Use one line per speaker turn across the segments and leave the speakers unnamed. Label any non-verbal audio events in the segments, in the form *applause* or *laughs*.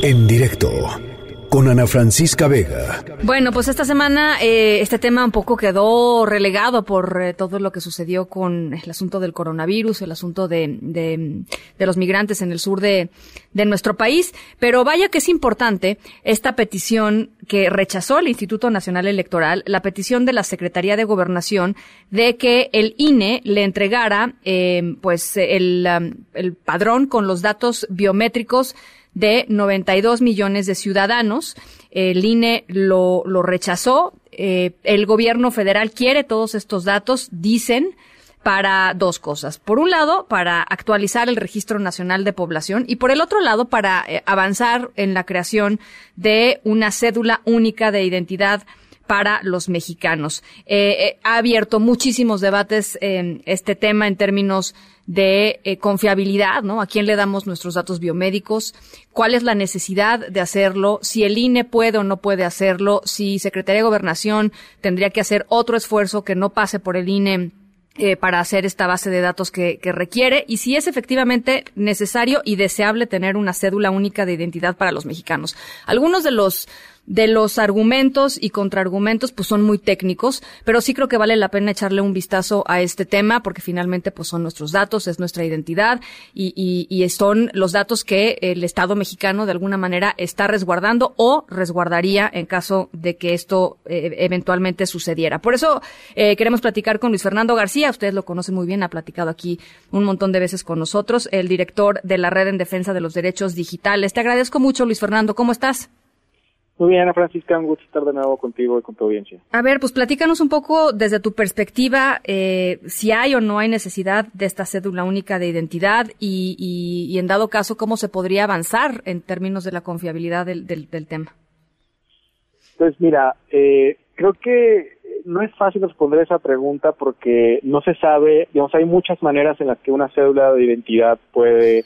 En directo con Ana Francisca Vega.
Bueno, pues esta semana eh, este tema un poco quedó relegado por eh, todo lo que sucedió con el asunto del coronavirus, el asunto de, de, los migrantes en el sur de, de, nuestro país. Pero vaya que es importante esta petición que rechazó el Instituto Nacional Electoral, la petición de la Secretaría de Gobernación de que el INE le entregara eh, pues el, el padrón con los datos biométricos de 92 millones de ciudadanos. El INE lo, lo rechazó. Eh, el gobierno federal quiere todos estos datos, dicen, para dos cosas. Por un lado, para actualizar el Registro Nacional de Población y por el otro lado, para eh, avanzar en la creación de una cédula única de identidad para los mexicanos. Eh, ha abierto muchísimos debates en este tema en términos de eh, confiabilidad, ¿no? ¿A quién le damos nuestros datos biomédicos? ¿Cuál es la necesidad de hacerlo? Si el INE puede o no puede hacerlo, si Secretaría de Gobernación tendría que hacer otro esfuerzo que no pase por el INE eh, para hacer esta base de datos que, que, requiere y si es efectivamente necesario y deseable tener una cédula única de identidad para los mexicanos. Algunos de los de los argumentos y contraargumentos pues son muy técnicos, pero sí creo que vale la pena echarle un vistazo a este tema porque finalmente pues son nuestros datos, es nuestra identidad y, y, y son los datos que el Estado mexicano de alguna manera está resguardando o resguardaría en caso de que esto eh, eventualmente sucediera. Por eso eh, queremos platicar con Luis Fernando García, ustedes lo conocen muy bien, ha platicado aquí un montón de veces con nosotros, el director de la Red en Defensa de los Derechos Digitales. Te agradezco mucho, Luis Fernando, ¿cómo estás?
Muy bien, Ana Francisca, un gusto estar de nuevo contigo y con tu audiencia.
A ver, pues platícanos un poco desde tu perspectiva eh, si hay o no hay necesidad de esta cédula única de identidad y, y, en dado caso, cómo se podría avanzar en términos de la confiabilidad del, del, tema.
Pues mira, eh, creo que no es fácil responder esa pregunta porque no se sabe, digamos, hay muchas maneras en las que una cédula de identidad puede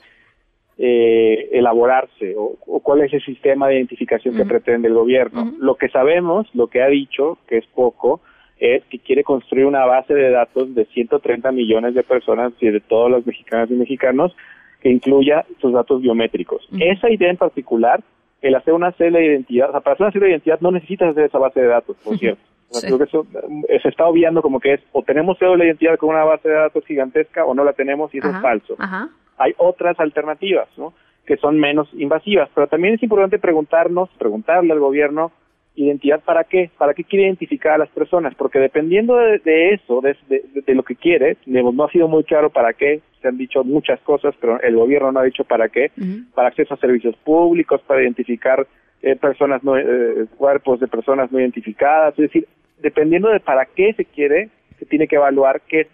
eh, elaborarse o, cuál es el sistema de identificación que pretende el gobierno. Lo que sabemos, lo que ha dicho, que es poco, es que quiere construir una base de datos de 130 millones de personas y de todos los mexicanos y mexicanos que incluya sus datos biométricos. Esa idea en particular, el hacer una cédula de identidad, o sea, para hacer una cédula de identidad no necesitas hacer esa base de datos, por cierto. Creo que eso eh, se está obviando como que es o tenemos cédula de identidad con una base de datos gigantesca o no la tenemos y eso es falso. Ajá hay otras alternativas, ¿no? Que son menos invasivas. Pero también es importante preguntarnos, preguntarle al gobierno, identidad para qué, para qué quiere identificar a las personas, porque dependiendo de, eso, de, lo que quiere, no ha sido muy claro para qué, se han dicho muchas cosas, pero el gobierno no ha dicho para qué, para acceso a servicios públicos, para identificar eh, personas no, eh, cuerpos de personas no identificadas, es decir, dependiendo de para qué se quiere, se tiene que evaluar qué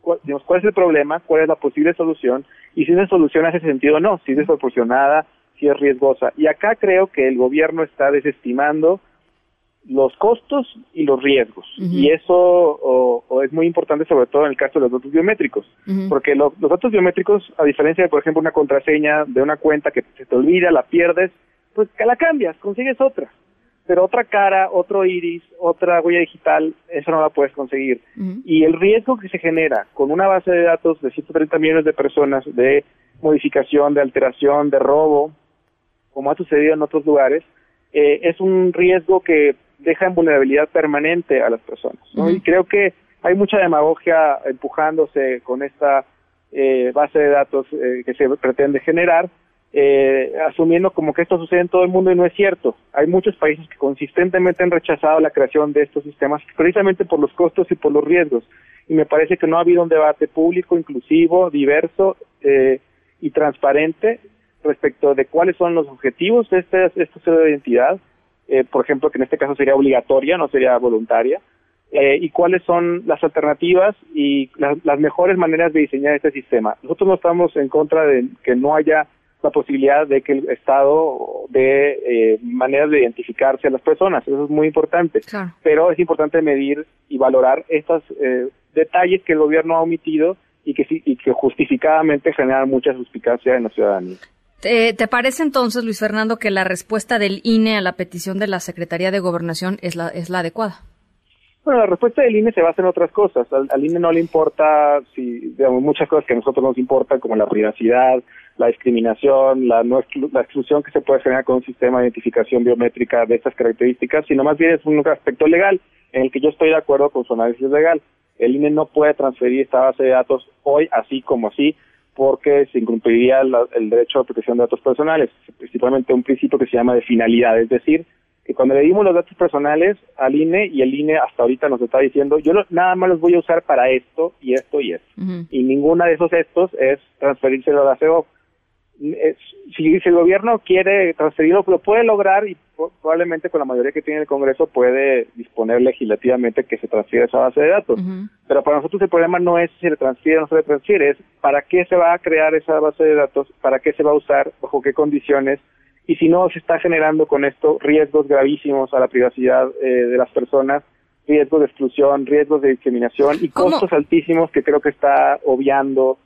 cuál, cuál es el problema, cuál es la posible solución y si esa solución hace sentido o no, si es desproporcionada, si es riesgosa. Y acá creo que el gobierno está desestimando los costos y los riesgos. Y eso o, es muy importante sobre todo en el caso de los datos biométricos, porque los datos biométricos, a diferencia de, por ejemplo, una contraseña de una cuenta que se te olvida, la pierdes, pues que la cambias, consigues otra pero otra cara, otro iris, otra huella digital, eso no la puedes conseguir. Y el riesgo que se genera con una base de datos de 130 millones de personas de modificación, de alteración, de robo, como ha sucedido en otros lugares, eh, es un riesgo que deja en vulnerabilidad permanente a las personas. Y creo que hay mucha demagogia empujándose con esta eh, base de datos eh, que se pretende generar, eh, asumiendo como que esto sucede en todo el mundo y no es cierto. Hay muchos países que consistentemente han rechazado la creación de estos sistemas precisamente por los costos y por los riesgos. Y me parece que no ha habido un debate público, inclusivo, diverso eh, y transparente respecto de cuáles son los objetivos de este, este de identidad, eh, por ejemplo, que en este caso sería obligatoria, no sería voluntaria, eh, y cuáles son las alternativas y las mejores maneras de diseñar este sistema. Nosotros no estamos en contra de que no haya la posibilidad de que el Estado dé eh, maneras de identificarse a las personas. Eso es muy importante. Pero es importante medir y valorar estos eh, detalles que el gobierno ha omitido y que, y que justificadamente generan mucha suspicacia en la ciudadanía.
¿Te, ¿Te, parece entonces, Luis Fernando, que la respuesta del INE a la petición de la Secretaría de Gobernación es la, es la adecuada?
Bueno, la respuesta del INE se basa en otras cosas. Al, INE no le importa si, digamos, muchas cosas que a nosotros nos importan, como la privacidad, la discriminación, la, no la exclusión que se puede generar con un sistema de identificación biométrica de estas características, sino más bien es un aspecto legal en el que yo estoy de acuerdo con su análisis legal. El INE no puede transferir esta base de datos hoy así como así porque se incumpliría el derecho a protección de datos personales, principalmente un principio que se llama de finalidad, es decir, que cuando le dimos los datos personales al INE y el INE hasta ahorita nos está diciendo, yo nada más los voy a usar para esto y esto y esto. Y ninguna de esos estos es transferírselo a la CEO. si, el gobierno quiere transferirlo, lo puede lograr y probablemente con la mayoría que tiene el Congreso puede disponer legislativamente que se transfiera esa base de datos. Pero para nosotros el problema no es si se le transfiere o no se le transfiere, es para qué se va a crear esa base de datos, para qué se va a usar, bajo qué condiciones y si no se está generando con esto riesgos gravísimos a la privacidad eh, de las personas, riesgos de exclusión, riesgos de discriminación y costos altísimos que creo que está obviando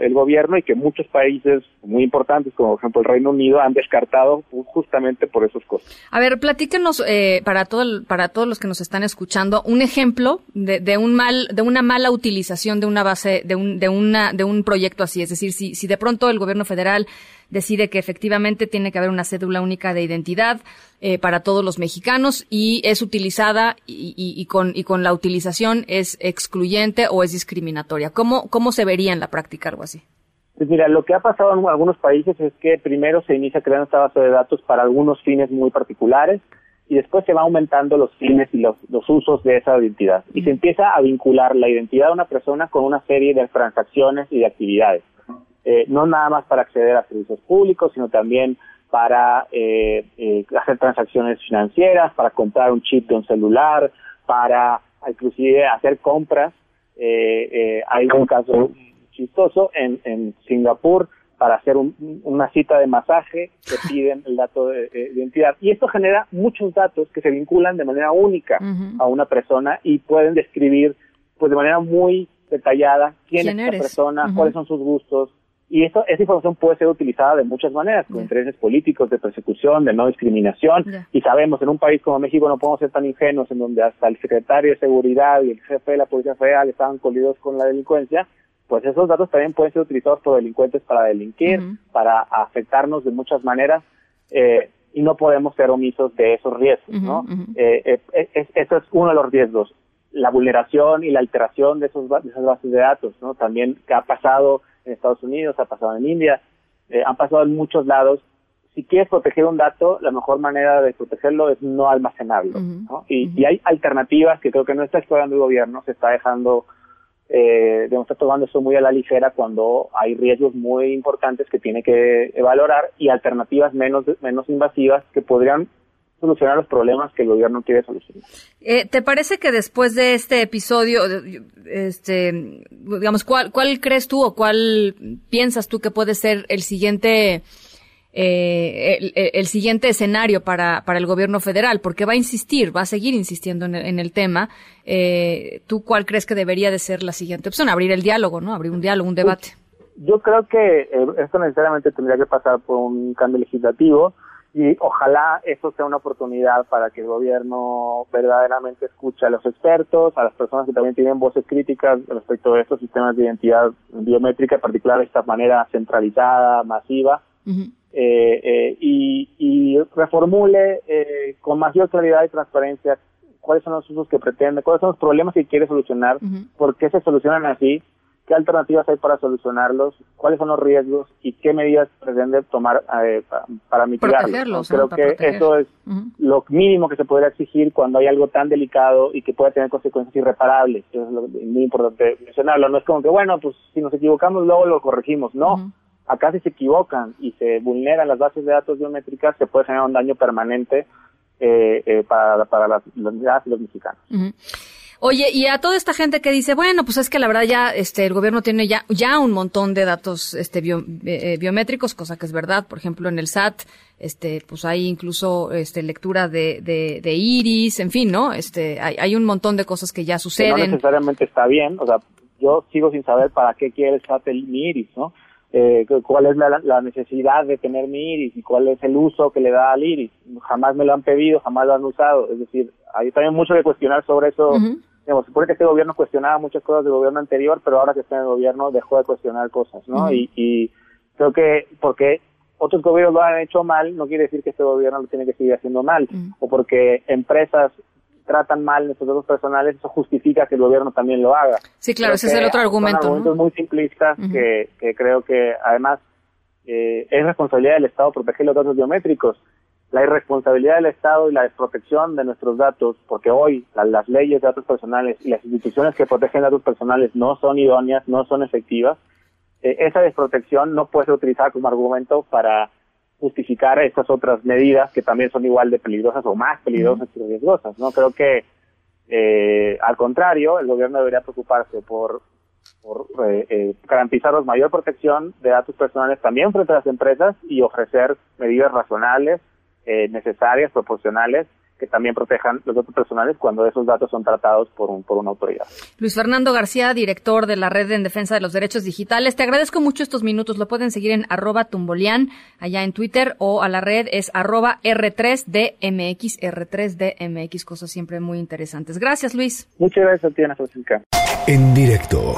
el gobierno y que muchos países muy importantes, como por ejemplo el Reino Unido, han descartado justamente por esos costos.
A ver, platíquenos eh, para todo para todos los que nos están escuchando un ejemplo de, de, un mal de una mala utilización de una base de un de una de un proyecto así, es decir, si si de pronto el gobierno federal decide que efectivamente tiene que haber una cédula única de identidad eh, para todos los mexicanos y es utilizada y, con, y con la utilización es excluyente o es discriminatoria. ¿Cómo, ¿Cómo se vería en la práctica algo así?
Pues mira, lo que ha pasado en algunos países es que primero se inicia creando esta base de datos para algunos fines muy particulares y después se va aumentando los fines y los, los usos de esa identidad. Y se empieza a vincular la identidad de una persona con una serie de transacciones y de actividades. Eh, no nada más para acceder a servicios públicos, sino también para eh, eh, hacer transacciones financieras, para comprar un chip de un celular, para inclusive hacer compras. hay un caso chistoso en, en Singapur para hacer una cita de masaje que *laughs* piden el dato de, identidad. Y esto genera muchos datos que se vinculan de manera única a una persona y pueden describir pues de manera muy detallada quién, es esa persona, cuáles son sus gustos, y eso, esa información puede ser utilizada de muchas maneras, con intereses políticos, de persecución, de no discriminación. Y sabemos, en un país como México no podemos ser tan ingenuos en donde hasta el secretario de Seguridad y el jefe de la Policía Federal estaban colidos con la delincuencia. Pues esos datos también pueden ser utilizados por delincuentes para delinquir, para afectarnos de muchas maneras. Eh, y no podemos ser omisos de esos riesgos, ¿no? Eh, eh, eso es uno de los riesgos, la vulneración y la alteración de, esos, de esas bases de datos, ¿no? También que ha pasado en Estados Unidos, ha pasado en India, eh, han pasado en muchos lados. Si quieres proteger un dato, la mejor manera de protegerlo es no almacenarlo. Y, hay alternativas que creo que no está explorando el gobierno, se está dejando, eh, está tomando eso muy a la ligera cuando hay riesgos muy importantes que tiene que valorar y alternativas menos, menos invasivas que podrían solucionar los problemas que el gobierno quiere solucionar.
Eh, ¿Te parece que después de este episodio, este, digamos, cuál, cuál crees tú o cuál piensas tú que puede ser el siguiente, eh, el, siguiente escenario para, para el gobierno federal? Porque va a insistir, va a seguir insistiendo en el, tema. Eh, ¿Tú cuál crees que debería de ser la siguiente opción? Abrir el diálogo, ¿no? Abrir un diálogo, un debate.
Yo creo que esto necesariamente tendría que pasar por un cambio legislativo y ojalá eso sea una oportunidad para que el gobierno verdaderamente escuche a los expertos, a las personas que también tienen voces críticas respecto de estos sistemas de identidad biométrica, en particular de esta manera centralizada, masiva, eh, eh, y, y, reformule eh, con mayor claridad y transparencia cuáles son los usos que pretende, cuáles son los problemas que quiere solucionar, por qué se solucionan así qué alternativas hay para solucionarlos, cuáles son los riesgos y qué medidas pretende tomar eh, para, mitigarlos. Creo que eso es lo mínimo que se podría exigir cuando hay algo tan delicado y que puede tener consecuencias irreparables. Eso es lo, muy importante mencionarlo. No es como que, bueno, pues si nos equivocamos luego lo corregimos. No. Acá si se equivocan y se vulneran las bases de datos biométricas, se puede generar un daño permanente eh, eh, para, para las, las y los mexicanos.
Oye, y a toda esta gente que dice, bueno, pues es que la verdad ya este el gobierno tiene ya ya un montón de datos este eh, eh, biométricos, cosa que es verdad, por ejemplo, en el SAT este pues hay incluso este lectura de, de, iris, en fin, ¿no? Este hay, hay un montón de cosas que ya suceden.
no necesariamente está bien, o sea, yo sigo sin saber para qué quiere el SAT el iris, ¿no? Eh, cuál es la, necesidad de tener mi iris y cuál es el uso que le da al iris. Jamás me lo han pedido, jamás lo han usado. Es decir, hay también mucho que cuestionar sobre eso. Digamos, supone que este gobierno cuestionaba muchas cosas del gobierno anterior, pero ahora que está en el gobierno dejó de cuestionar cosas, ¿no? y, y creo que porque otros gobiernos lo han hecho mal, no quiere decir que este gobierno lo tiene que seguir haciendo mal, o porque empresas tratan mal nuestros datos personales, eso justifica que el gobierno también lo haga.
Sí, claro, ese es el otro argumento. Son
argumentos muy simplistas que, que, creo que además eh, es responsabilidad del Estado proteger los datos biométricos. La irresponsabilidad del Estado y la desprotección de nuestros datos, porque hoy las leyes de datos personales y las instituciones que protegen datos personales no son idóneas, no son efectivas, eh, esa desprotección no puede ser utilizada como argumento para justificar estas otras medidas que también son igual de peligrosas o más peligrosas y riesgosas. No creo que, eh, al contrario, el gobierno debería preocuparse por, por eh, eh, mayor protección de datos personales también frente a las empresas y ofrecer medidas razonables, eh, necesarias, proporcionales que también protejan los datos personales cuando esos datos son tratados por, un, por una autoridad.
Luis Fernando García, director de la Red en Defensa de los Derechos Digitales, te agradezco mucho estos minutos. Lo pueden seguir en arroba tumbolian, allá en Twitter, o a la red es arroba R3DMX, R3DMX, cosas siempre muy interesantes. Gracias, Luis.
Muchas gracias a ti, Ana Francisca.
En directo.